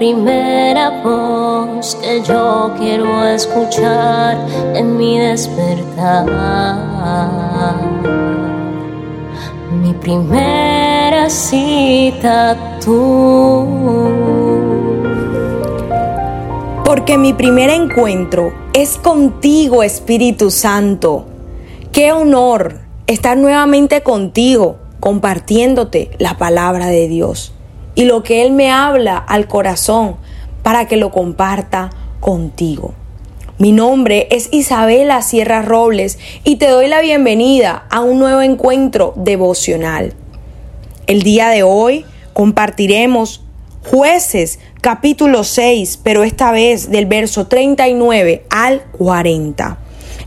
primera voz que yo quiero escuchar en mi despertar. Mi primera cita tú. Porque mi primer encuentro es contigo, Espíritu Santo. Qué honor estar nuevamente contigo, compartiéndote la palabra de Dios y lo que Él me habla al corazón para que lo comparta contigo. Mi nombre es Isabela Sierra Robles y te doy la bienvenida a un nuevo encuentro devocional. El día de hoy compartiremos jueces capítulo 6, pero esta vez del verso 39 al 40.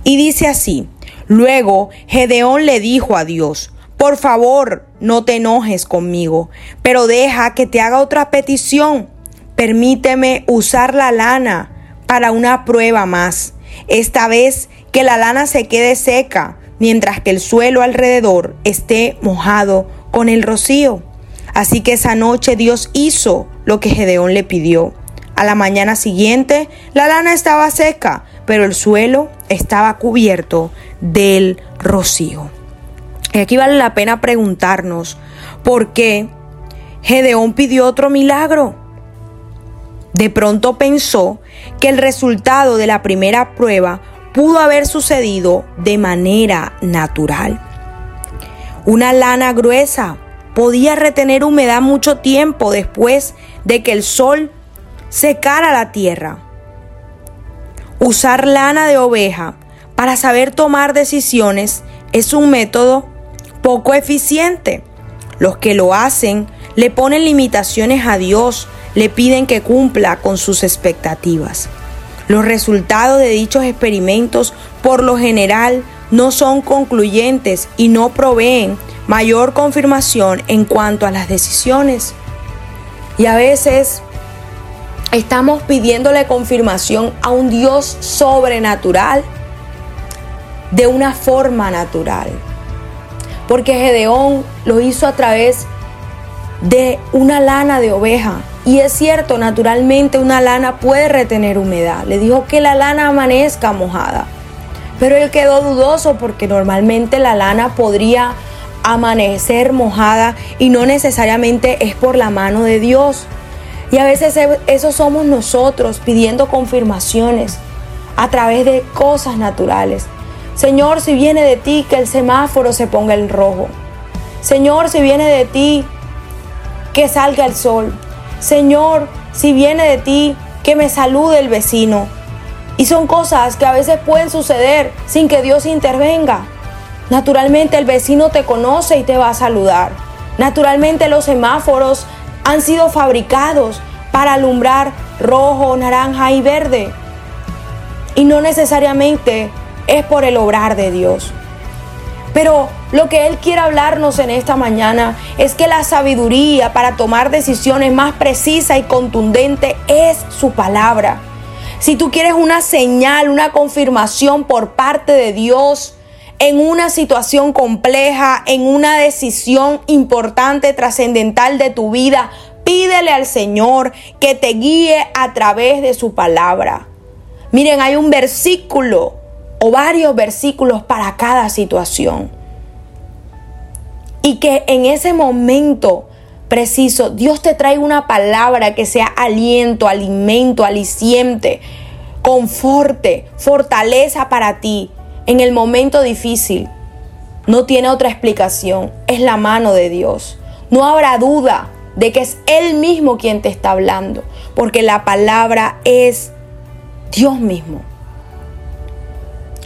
Y dice así, luego Gedeón le dijo a Dios, por favor, no te enojes conmigo, pero deja que te haga otra petición. Permíteme usar la lana para una prueba más. Esta vez que la lana se quede seca, mientras que el suelo alrededor esté mojado con el rocío. Así que esa noche Dios hizo lo que Gedeón le pidió. A la mañana siguiente la lana estaba seca, pero el suelo estaba cubierto del rocío. Aquí vale la pena preguntarnos por qué Gedeón pidió otro milagro. De pronto pensó que el resultado de la primera prueba pudo haber sucedido de manera natural. Una lana gruesa podía retener humedad mucho tiempo después de que el sol secara la tierra. Usar lana de oveja para saber tomar decisiones es un método poco eficiente. Los que lo hacen le ponen limitaciones a Dios, le piden que cumpla con sus expectativas. Los resultados de dichos experimentos por lo general no son concluyentes y no proveen mayor confirmación en cuanto a las decisiones. Y a veces estamos pidiéndole confirmación a un Dios sobrenatural de una forma natural porque Gedeón lo hizo a través de una lana de oveja. Y es cierto, naturalmente una lana puede retener humedad. Le dijo que la lana amanezca mojada. Pero él quedó dudoso porque normalmente la lana podría amanecer mojada y no necesariamente es por la mano de Dios. Y a veces eso somos nosotros pidiendo confirmaciones a través de cosas naturales. Señor, si viene de ti, que el semáforo se ponga en rojo. Señor, si viene de ti, que salga el sol. Señor, si viene de ti, que me salude el vecino. Y son cosas que a veces pueden suceder sin que Dios intervenga. Naturalmente el vecino te conoce y te va a saludar. Naturalmente los semáforos han sido fabricados para alumbrar rojo, naranja y verde. Y no necesariamente es por el obrar de Dios. Pero lo que Él quiere hablarnos en esta mañana es que la sabiduría para tomar decisiones más precisa y contundente es su palabra. Si tú quieres una señal, una confirmación por parte de Dios en una situación compleja, en una decisión importante, trascendental de tu vida, pídele al Señor que te guíe a través de su palabra. Miren, hay un versículo o varios versículos para cada situación. Y que en ese momento preciso Dios te trae una palabra que sea aliento, alimento, aliciente, conforte, fortaleza para ti en el momento difícil. No tiene otra explicación, es la mano de Dios. No habrá duda de que es Él mismo quien te está hablando, porque la palabra es Dios mismo.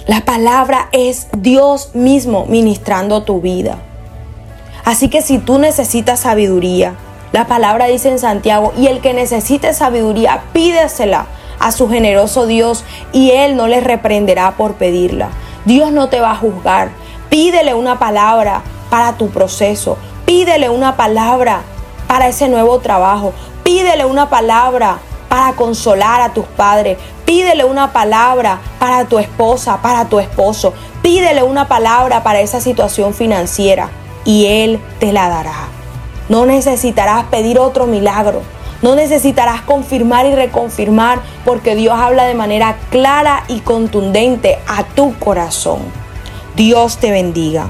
La palabra es Dios mismo ministrando tu vida. Así que si tú necesitas sabiduría, la palabra dice en Santiago, y el que necesite sabiduría, pídesela a su generoso Dios y Él no le reprenderá por pedirla. Dios no te va a juzgar. Pídele una palabra para tu proceso. Pídele una palabra para ese nuevo trabajo. Pídele una palabra para consolar a tus padres. Pídele una palabra para tu esposa, para tu esposo. Pídele una palabra para esa situación financiera y Él te la dará. No necesitarás pedir otro milagro. No necesitarás confirmar y reconfirmar porque Dios habla de manera clara y contundente a tu corazón. Dios te bendiga.